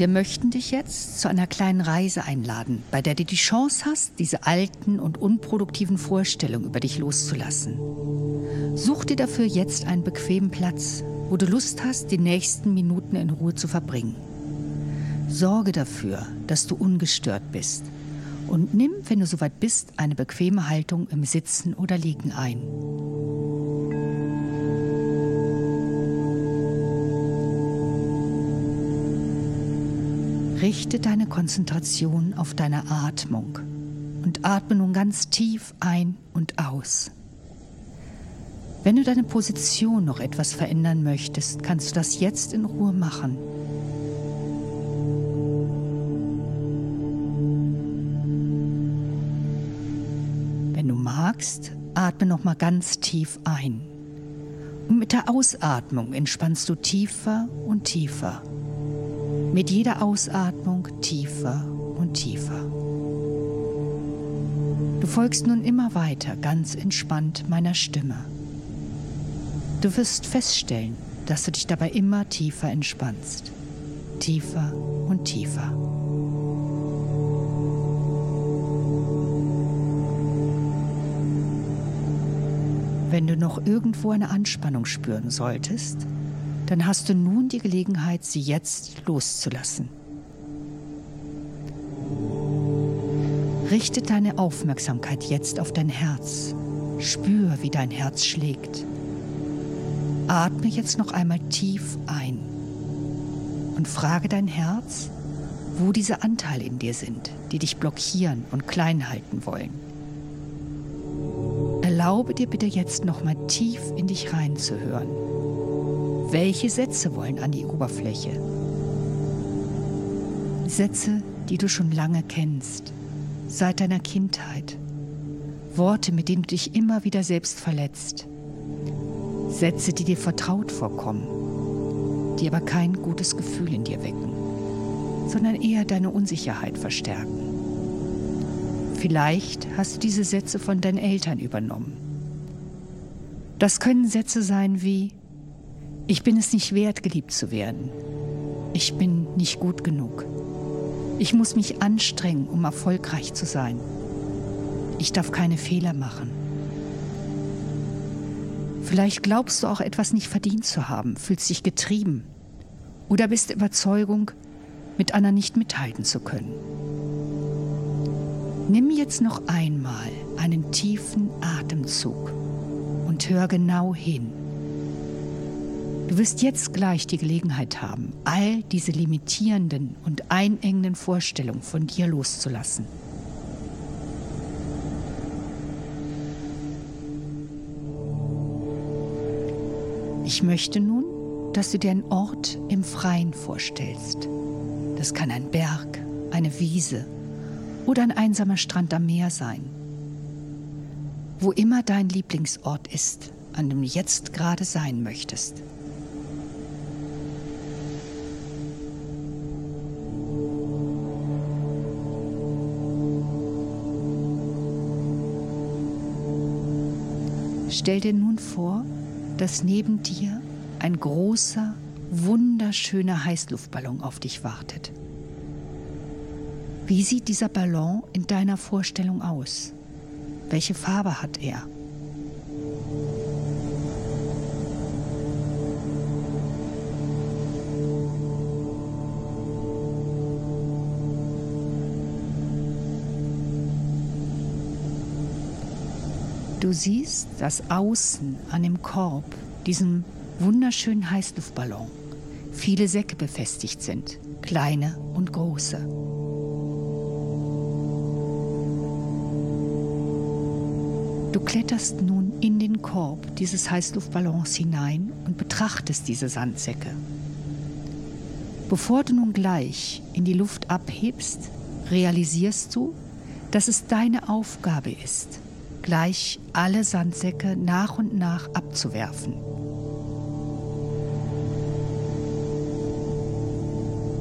Wir möchten dich jetzt zu einer kleinen Reise einladen, bei der du die Chance hast, diese alten und unproduktiven Vorstellungen über dich loszulassen. Such dir dafür jetzt einen bequemen Platz, wo du Lust hast, die nächsten Minuten in Ruhe zu verbringen. Sorge dafür, dass du ungestört bist und nimm, wenn du soweit bist, eine bequeme Haltung im Sitzen oder Liegen ein. Richte deine Konzentration auf deine Atmung und atme nun ganz tief ein und aus. Wenn du deine Position noch etwas verändern möchtest, kannst du das jetzt in Ruhe machen. Wenn du magst, atme noch mal ganz tief ein. Und mit der Ausatmung entspannst du tiefer und tiefer. Mit jeder Ausatmung tiefer und tiefer. Du folgst nun immer weiter ganz entspannt meiner Stimme. Du wirst feststellen, dass du dich dabei immer tiefer entspannst. Tiefer und tiefer. Wenn du noch irgendwo eine Anspannung spüren solltest, dann hast du nun die Gelegenheit, sie jetzt loszulassen. Richte deine Aufmerksamkeit jetzt auf dein Herz. Spür, wie dein Herz schlägt. Atme jetzt noch einmal tief ein und frage dein Herz, wo diese Anteile in dir sind, die dich blockieren und klein halten wollen. Erlaube dir bitte jetzt noch mal tief in dich reinzuhören. Welche Sätze wollen an die Oberfläche? Sätze, die du schon lange kennst, seit deiner Kindheit. Worte, mit denen du dich immer wieder selbst verletzt. Sätze, die dir vertraut vorkommen, die aber kein gutes Gefühl in dir wecken, sondern eher deine Unsicherheit verstärken. Vielleicht hast du diese Sätze von deinen Eltern übernommen. Das können Sätze sein wie, ich bin es nicht wert, geliebt zu werden. Ich bin nicht gut genug. Ich muss mich anstrengen, um erfolgreich zu sein. Ich darf keine Fehler machen. Vielleicht glaubst du auch etwas nicht verdient zu haben, fühlst dich getrieben oder bist der Überzeugung, mit anderen nicht mithalten zu können. Nimm jetzt noch einmal einen tiefen Atemzug und hör genau hin. Du wirst jetzt gleich die Gelegenheit haben, all diese limitierenden und einengenden Vorstellungen von dir loszulassen. Ich möchte nun, dass du dir einen Ort im Freien vorstellst. Das kann ein Berg, eine Wiese oder ein einsamer Strand am Meer sein. Wo immer dein Lieblingsort ist, an dem du jetzt gerade sein möchtest. Stell dir nun vor, dass neben dir ein großer, wunderschöner Heißluftballon auf dich wartet. Wie sieht dieser Ballon in deiner Vorstellung aus? Welche Farbe hat er? Du siehst, dass außen an dem Korb, diesem wunderschönen Heißluftballon, viele Säcke befestigt sind, kleine und große. Du kletterst nun in den Korb dieses Heißluftballons hinein und betrachtest diese Sandsäcke. Bevor du nun gleich in die Luft abhebst, realisierst du, dass es deine Aufgabe ist, gleich alle Sandsäcke nach und nach abzuwerfen.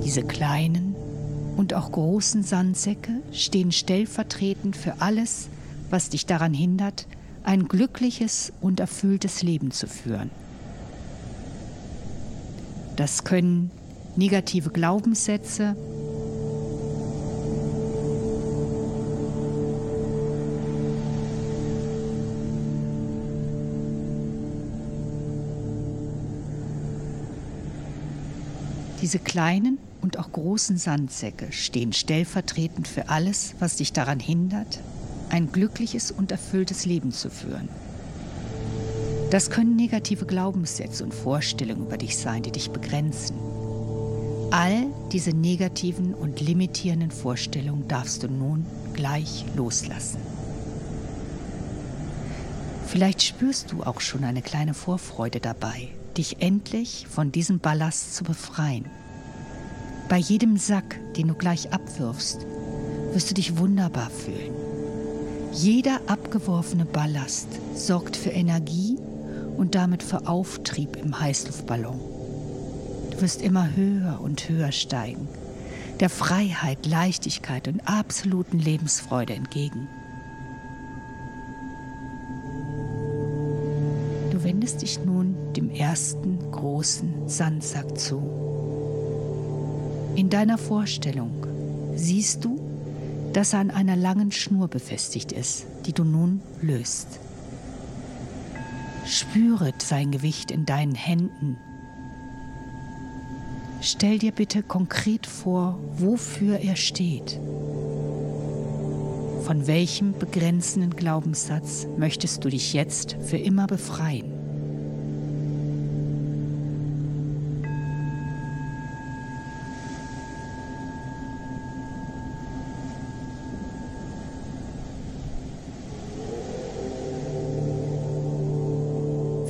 Diese kleinen und auch großen Sandsäcke stehen stellvertretend für alles, was dich daran hindert, ein glückliches und erfülltes Leben zu führen. Das können negative Glaubenssätze. Diese kleinen und auch großen Sandsäcke stehen stellvertretend für alles, was dich daran hindert, ein glückliches und erfülltes Leben zu führen. Das können negative Glaubenssätze und Vorstellungen über dich sein, die dich begrenzen. All diese negativen und limitierenden Vorstellungen darfst du nun gleich loslassen. Vielleicht spürst du auch schon eine kleine Vorfreude dabei, dich endlich von diesem Ballast zu befreien. Bei jedem Sack, den du gleich abwirfst, wirst du dich wunderbar fühlen. Jeder abgeworfene Ballast sorgt für Energie und damit für Auftrieb im Heißluftballon. Du wirst immer höher und höher steigen, der Freiheit, Leichtigkeit und absoluten Lebensfreude entgegen. Du wendest dich nun dem ersten großen Sandsack zu. In deiner Vorstellung siehst du, dass er an einer langen Schnur befestigt ist, die du nun löst. Spüre sein Gewicht in deinen Händen. Stell dir bitte konkret vor, wofür er steht. Von welchem begrenzenden Glaubenssatz möchtest du dich jetzt für immer befreien?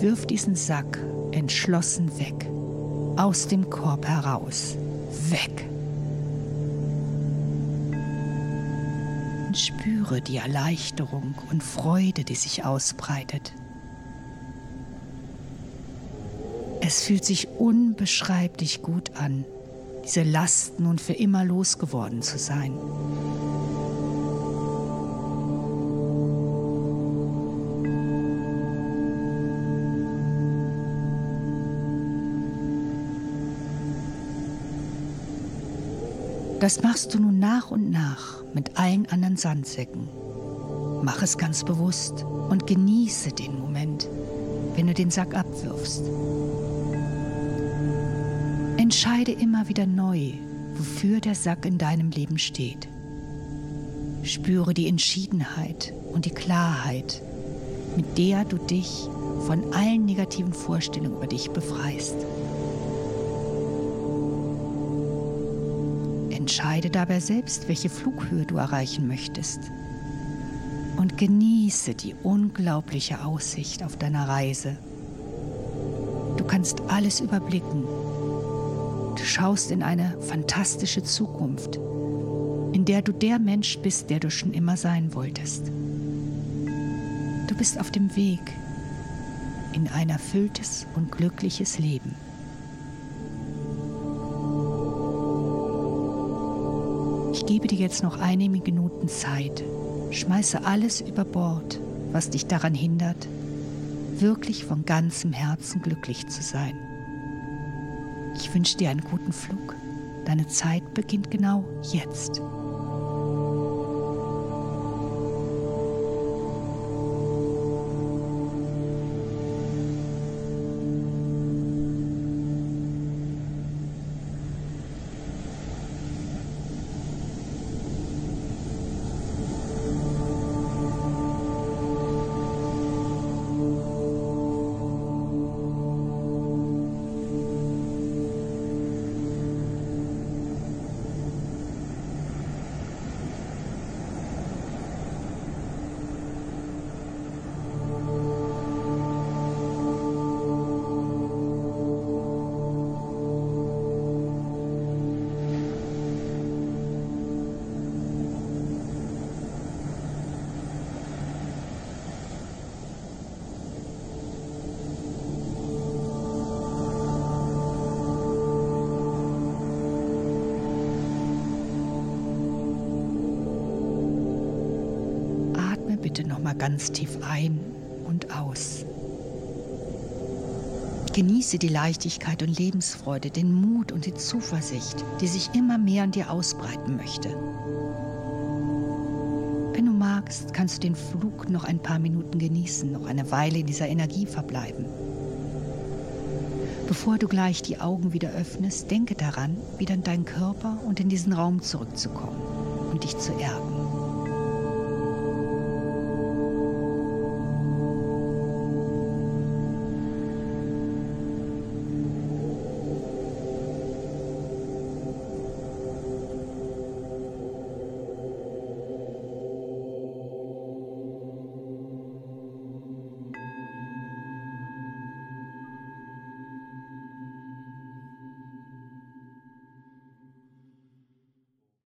Wirf diesen Sack entschlossen weg, aus dem Korb heraus, weg. Und spüre die Erleichterung und Freude, die sich ausbreitet. Es fühlt sich unbeschreiblich gut an, diese Last nun für immer losgeworden zu sein. Das machst du nun nach und nach mit allen anderen Sandsäcken. Mach es ganz bewusst und genieße den Moment, wenn du den Sack abwirfst. Entscheide immer wieder neu, wofür der Sack in deinem Leben steht. Spüre die Entschiedenheit und die Klarheit, mit der du dich von allen negativen Vorstellungen über dich befreist. Entscheide dabei selbst, welche Flughöhe du erreichen möchtest. Und genieße die unglaubliche Aussicht auf deiner Reise. Du kannst alles überblicken. Du schaust in eine fantastische Zukunft, in der du der Mensch bist, der du schon immer sein wolltest. Du bist auf dem Weg in ein erfülltes und glückliches Leben. Gebe dir jetzt noch einige Minuten Zeit. Schmeiße alles über Bord, was dich daran hindert, wirklich von ganzem Herzen glücklich zu sein. Ich wünsche dir einen guten Flug. Deine Zeit beginnt genau jetzt. Bitte noch mal ganz tief ein und aus. Genieße die Leichtigkeit und Lebensfreude, den Mut und die Zuversicht, die sich immer mehr an dir ausbreiten möchte. Wenn du magst, kannst du den Flug noch ein paar Minuten genießen, noch eine Weile in dieser Energie verbleiben. Bevor du gleich die Augen wieder öffnest, denke daran, wieder in deinen Körper und in diesen Raum zurückzukommen und dich zu erden.